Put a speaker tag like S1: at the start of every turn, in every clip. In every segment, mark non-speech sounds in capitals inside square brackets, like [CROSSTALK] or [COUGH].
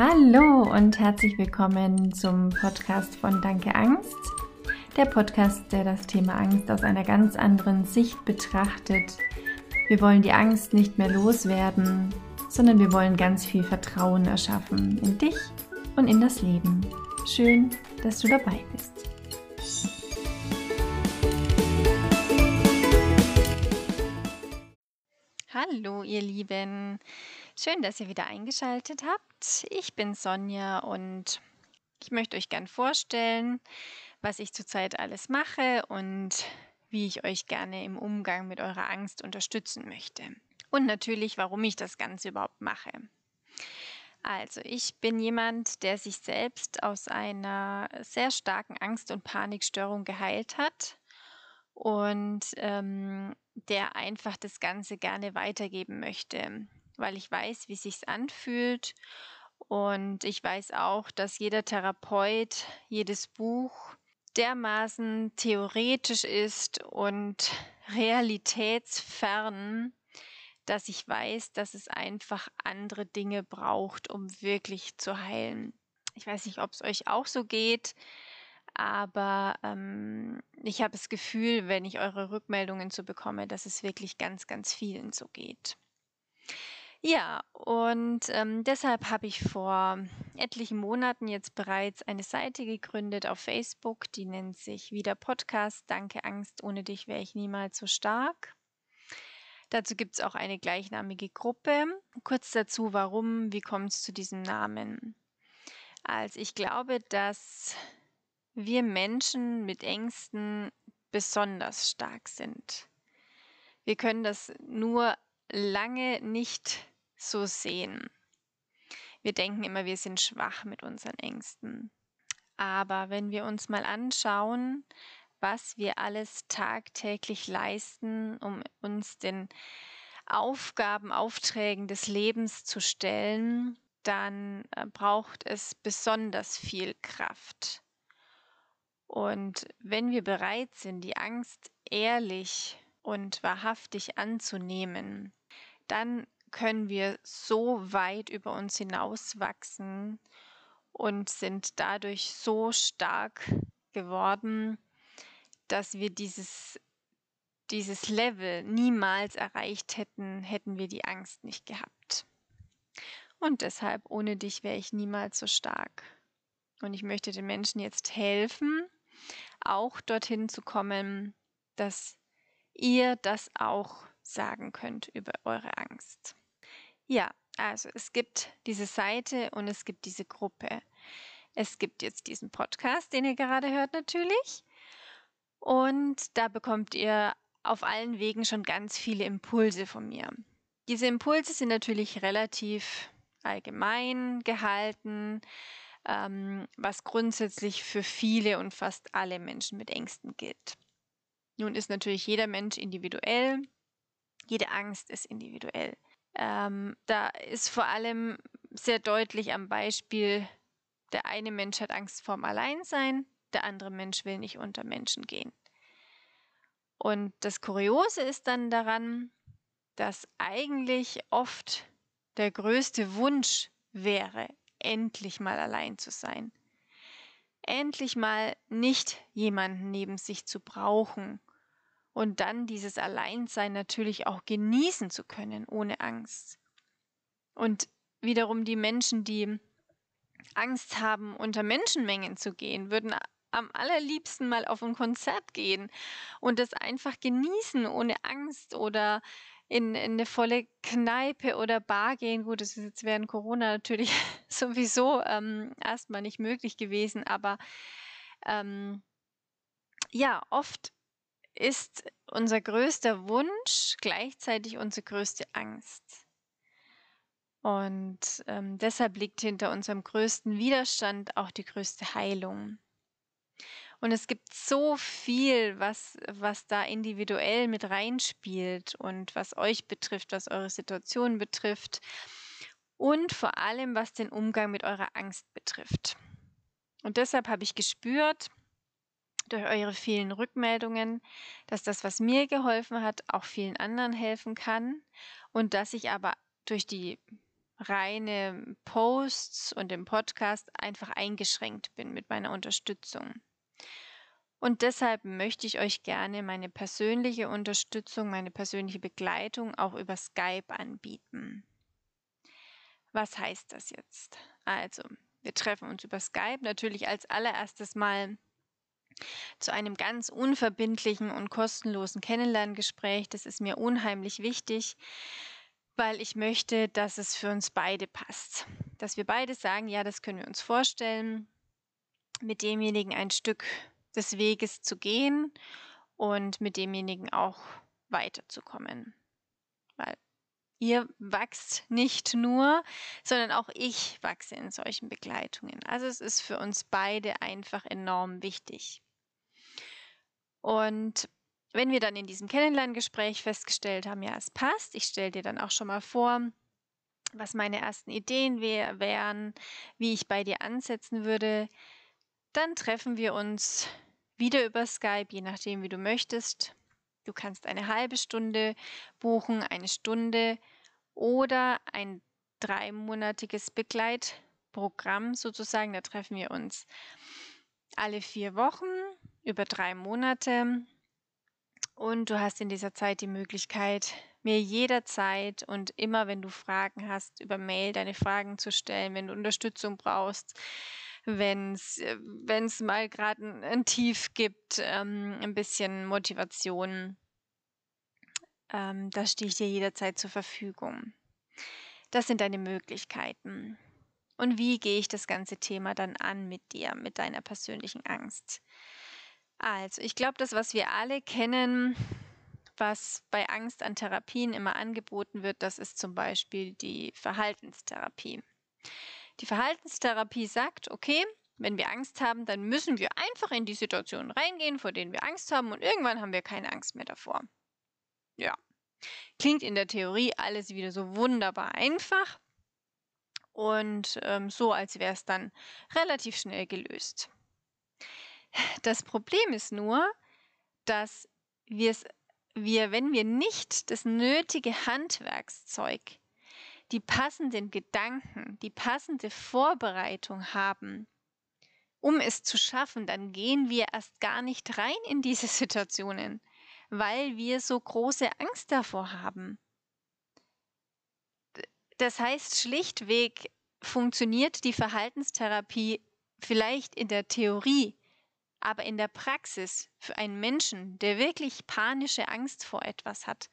S1: Hallo und herzlich willkommen zum Podcast von Danke Angst. Der Podcast, der das Thema Angst aus einer ganz anderen Sicht betrachtet. Wir wollen die Angst nicht mehr loswerden, sondern wir wollen ganz viel Vertrauen erschaffen in dich und in das Leben. Schön, dass du dabei bist. Hallo ihr Lieben, schön, dass ihr wieder eingeschaltet habt. Ich bin Sonja und ich möchte euch gern vorstellen, was ich zurzeit alles mache und wie ich euch gerne im Umgang mit eurer Angst unterstützen möchte. Und natürlich, warum ich das Ganze überhaupt mache. Also, ich bin jemand, der sich selbst aus einer sehr starken Angst- und Panikstörung geheilt hat und ähm, der einfach das Ganze gerne weitergeben möchte, weil ich weiß, wie sich's anfühlt und ich weiß auch, dass jeder Therapeut, jedes Buch dermaßen theoretisch ist und realitätsfern, dass ich weiß, dass es einfach andere Dinge braucht, um wirklich zu heilen. Ich weiß nicht, ob es euch auch so geht, aber ähm, ich habe das Gefühl, wenn ich eure Rückmeldungen so bekomme, dass es wirklich ganz, ganz vielen so geht. Ja, und ähm, deshalb habe ich vor etlichen Monaten jetzt bereits eine Seite gegründet auf Facebook, die nennt sich wieder Podcast Danke Angst, ohne dich wäre ich niemals so stark. Dazu gibt es auch eine gleichnamige Gruppe. Kurz dazu, warum, wie kommt es zu diesem Namen? Also ich glaube, dass wir Menschen mit Ängsten besonders stark sind. Wir können das nur lange nicht so sehen. Wir denken immer, wir sind schwach mit unseren Ängsten. Aber wenn wir uns mal anschauen, was wir alles tagtäglich leisten, um uns den Aufgaben, Aufträgen des Lebens zu stellen, dann äh, braucht es besonders viel Kraft. Und wenn wir bereit sind, die Angst ehrlich und wahrhaftig anzunehmen, dann können wir so weit über uns hinauswachsen und sind dadurch so stark geworden, dass wir dieses, dieses Level niemals erreicht hätten, hätten wir die Angst nicht gehabt. Und deshalb, ohne dich wäre ich niemals so stark. Und ich möchte den Menschen jetzt helfen, auch dorthin zu kommen, dass ihr das auch sagen könnt über eure Angst. Ja, also es gibt diese Seite und es gibt diese Gruppe. Es gibt jetzt diesen Podcast, den ihr gerade hört natürlich. Und da bekommt ihr auf allen Wegen schon ganz viele Impulse von mir. Diese Impulse sind natürlich relativ allgemein gehalten ähm, was grundsätzlich für viele und fast alle Menschen mit Ängsten gilt. Nun ist natürlich jeder Mensch individuell, jede Angst ist individuell. Ähm, da ist vor allem sehr deutlich am Beispiel, der eine Mensch hat Angst vorm Alleinsein, der andere Mensch will nicht unter Menschen gehen. Und das Kuriose ist dann daran, dass eigentlich oft der größte Wunsch wäre, endlich mal allein zu sein. Endlich mal nicht jemanden neben sich zu brauchen und dann dieses Alleinsein natürlich auch genießen zu können, ohne Angst. Und wiederum die Menschen, die Angst haben, unter Menschenmengen zu gehen, würden am allerliebsten mal auf ein Konzert gehen und das einfach genießen ohne Angst oder in, in eine volle Kneipe oder Bar gehen. Gut, das ist jetzt während Corona natürlich [LAUGHS] sowieso ähm, erstmal nicht möglich gewesen, aber ähm, ja, oft ist unser größter Wunsch gleichzeitig unsere größte Angst. Und ähm, deshalb liegt hinter unserem größten Widerstand auch die größte Heilung. Und es gibt so viel, was, was da individuell mit reinspielt und was euch betrifft, was eure Situation betrifft und vor allem, was den Umgang mit eurer Angst betrifft. Und deshalb habe ich gespürt, durch eure vielen Rückmeldungen, dass das, was mir geholfen hat, auch vielen anderen helfen kann und dass ich aber durch die reine Posts und im Podcast einfach eingeschränkt bin mit meiner Unterstützung. Und deshalb möchte ich euch gerne meine persönliche Unterstützung, meine persönliche Begleitung auch über Skype anbieten. Was heißt das jetzt? Also, wir treffen uns über Skype natürlich als allererstes mal zu einem ganz unverbindlichen und kostenlosen Kennenlerngespräch. Das ist mir unheimlich wichtig, weil ich möchte, dass es für uns beide passt. Dass wir beide sagen, ja, das können wir uns vorstellen, mit demjenigen ein Stück des Weges zu gehen und mit demjenigen auch weiterzukommen. Weil ihr wachst nicht nur, sondern auch ich wachse in solchen Begleitungen. Also es ist für uns beide einfach enorm wichtig. Und wenn wir dann in diesem Kennenlerngespräch festgestellt haben, ja, es passt, ich stelle dir dann auch schon mal vor, was meine ersten Ideen wär, wären, wie ich bei dir ansetzen würde, dann treffen wir uns wieder über Skype, je nachdem, wie du möchtest. Du kannst eine halbe Stunde buchen, eine Stunde oder ein dreimonatiges Begleitprogramm sozusagen. Da treffen wir uns alle vier Wochen über drei Monate. Und du hast in dieser Zeit die Möglichkeit, mir jederzeit und immer, wenn du Fragen hast, über Mail deine Fragen zu stellen, wenn du Unterstützung brauchst, wenn es äh, mal gerade ein, ein, Tief gibt, ähm, ein bisschen Motivation. Ähm, da stehe ich dir jederzeit zur Verfügung. Das sind deine Möglichkeiten. Und wie gehe ich das ganze Thema dann an mit dir, mit deiner persönlichen Angst? Also, ich glaube, das, was wir alle kennen, was bei Angst an Therapien immer angeboten wird, das ist zum Beispiel die Verhaltenstherapie. Die Verhaltenstherapie sagt, okay, wenn wir Angst haben, dann müssen wir einfach in die Situationen reingehen, vor denen wir Angst haben und irgendwann haben wir keine Angst mehr davor. Ja, klingt in der Theorie alles wieder so wunderbar einfach und ähm, so, als wäre es dann relativ schnell gelöst. Das Problem ist nur, dass wir, wenn wir nicht das nötige Handwerkszeug, die passenden Gedanken, die passende Vorbereitung haben, um es zu schaffen, dann gehen wir erst gar nicht rein in diese Situationen, weil wir so große Angst davor haben. Das heißt schlichtweg, funktioniert die Verhaltenstherapie vielleicht in der Theorie aber in der Praxis für einen Menschen, der wirklich panische Angst vor etwas hat,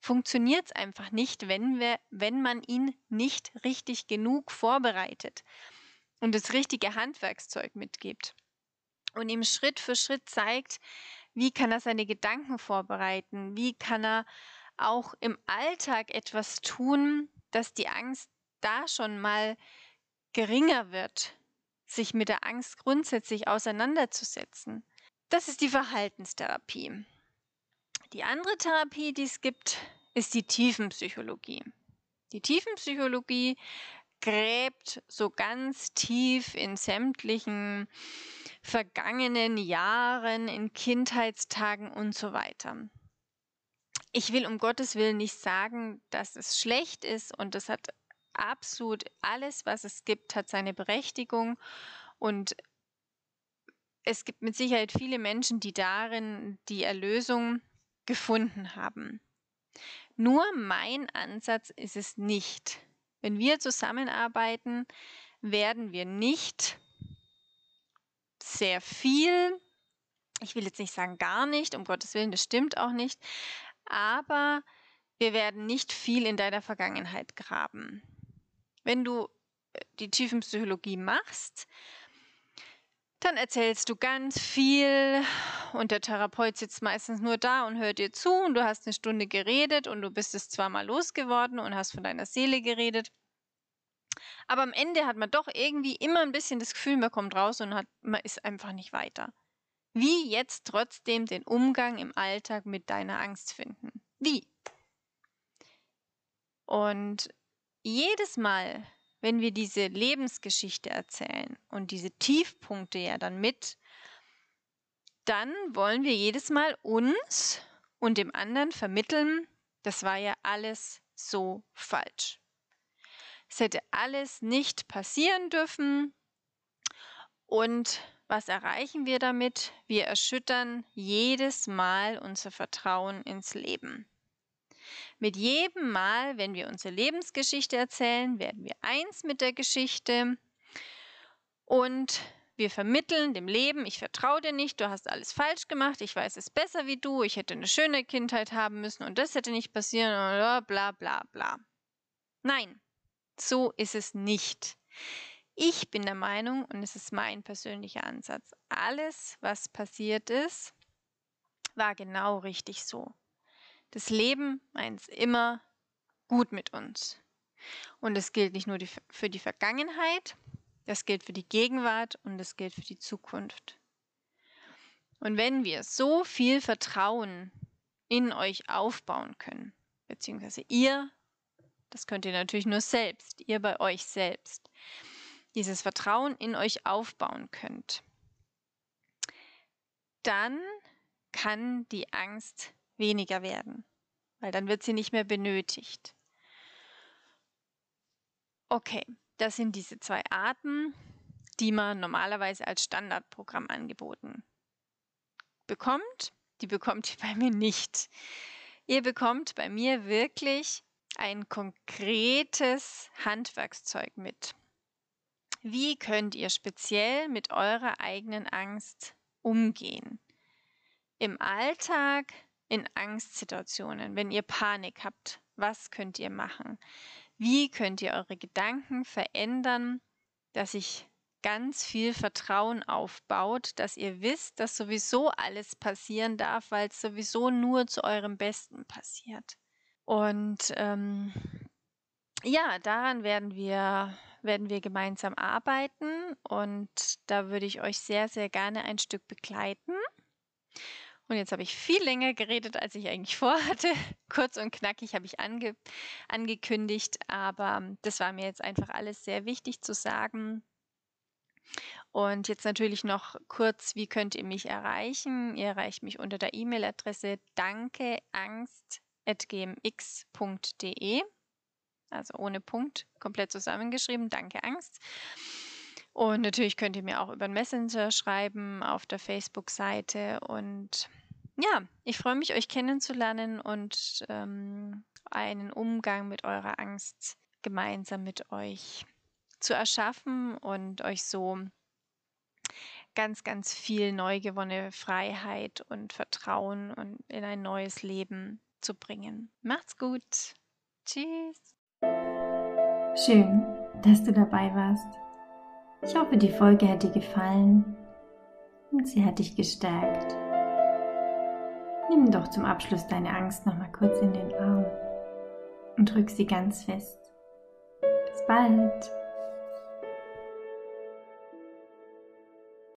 S1: funktioniert es einfach nicht, wenn, wir, wenn man ihn nicht richtig genug vorbereitet und das richtige Handwerkszeug mitgibt. Und ihm Schritt für Schritt zeigt, wie kann er seine Gedanken vorbereiten, wie kann er auch im Alltag etwas tun, dass die Angst da schon mal geringer wird, sich mit der Angst grundsätzlich auseinanderzusetzen. Das ist die Verhaltenstherapie. Die andere Therapie, die es gibt, ist die Tiefenpsychologie. Die Tiefenpsychologie gräbt so ganz tief in sämtlichen vergangenen Jahren, in Kindheitstagen und so weiter. Ich will um Gottes Willen nicht sagen, dass es schlecht ist und das hat absolut alles, was es gibt, hat seine Berechtigung und es gibt mit Sicherheit viele Menschen, die darin die Erlösung gefunden haben. Nur mein Ansatz ist es nicht. Wenn wir zusammenarbeiten, werden wir nicht sehr viel, ich will jetzt nicht sagen gar nicht, um Gottes Willen, das stimmt auch nicht, aber wir werden nicht viel in deiner Vergangenheit graben. Wenn du äh, die Tiefenpsychologie machst, dann erzählst du ganz viel und der Therapeut sitzt meistens nur da und hört dir zu und du hast eine Stunde geredet und du bist es zwar mal losgeworden und hast von deiner Seele geredet. Aber am Ende hat man doch irgendwie immer ein bisschen das Gefühl, man kommt raus und hat, man ist einfach nicht weiter. Wie jetzt trotzdem den Umgang im Alltag mit deiner Angst finden? Wie? Und jedes Mal, wenn wir diese Lebensgeschichte erzählen und diese Tiefpunkte ja dann mit, dann wollen wir jedes Mal uns und dem anderen vermitteln, das war ja alles so falsch. Es hätte alles nicht passieren dürfen. Und was erreichen wir damit? Wir erschüttern jedes Mal unser Vertrauen ins Leben. Mit jedem Mal, wenn wir unsere Lebensgeschichte erzählen, werden wir eins mit der Geschichte und wir vermitteln dem Leben, ich vertraue dir nicht, du hast alles falsch gemacht, ich weiß es besser wie du, ich hätte eine schöne Kindheit haben müssen und das hätte nicht passieren, bla bla bla. Nein, so ist es nicht. Ich bin der Meinung, und es ist mein persönlicher Ansatz, alles, was passiert ist, war genau richtig so. Das Leben meint es immer gut mit uns. Und es gilt nicht nur die, für die Vergangenheit, das gilt für die Gegenwart und das gilt für die Zukunft. Und wenn wir so viel Vertrauen in euch aufbauen können, beziehungsweise ihr, das könnt ihr natürlich nur selbst, ihr bei euch selbst, dieses Vertrauen in euch aufbauen könnt, dann kann die Angst weniger werden, weil dann wird sie nicht mehr benötigt. Okay, das sind diese zwei Arten, die man normalerweise als Standardprogramm angeboten bekommt. Die bekommt ihr bei mir nicht. Ihr bekommt bei mir wirklich ein konkretes Handwerkszeug mit. Wie könnt ihr speziell mit eurer eigenen Angst umgehen? Im Alltag, in Angstsituationen, wenn ihr Panik habt, was könnt ihr machen? Wie könnt ihr eure Gedanken verändern, dass sich ganz viel Vertrauen aufbaut, dass ihr wisst, dass sowieso alles passieren darf, weil es sowieso nur zu eurem Besten passiert. Und ähm, ja, daran werden wir, werden wir gemeinsam arbeiten und da würde ich euch sehr, sehr gerne ein Stück begleiten. Und jetzt habe ich viel länger geredet, als ich eigentlich [LAUGHS] vorhatte. Kurz und knackig habe ich ange angekündigt, aber das war mir jetzt einfach alles sehr wichtig zu sagen. Und jetzt natürlich noch kurz, wie könnt ihr mich erreichen? Ihr erreicht mich unter der E-Mail-Adresse dankeangst.gmx.de. Also ohne Punkt, komplett zusammengeschrieben. Danke Angst. Und natürlich könnt ihr mir auch über den Messenger schreiben auf der Facebook-Seite. Und ja, ich freue mich, euch kennenzulernen und ähm, einen Umgang mit eurer Angst gemeinsam mit euch zu erschaffen und euch so ganz, ganz viel neu gewonnene Freiheit und Vertrauen und in ein neues Leben zu bringen. Macht's gut. Tschüss.
S2: Schön, dass du dabei warst. Ich hoffe, die Folge hat dir gefallen und sie hat dich gestärkt. Nimm doch zum Abschluss deine Angst nochmal kurz in den Arm und drück sie ganz fest. Bis bald!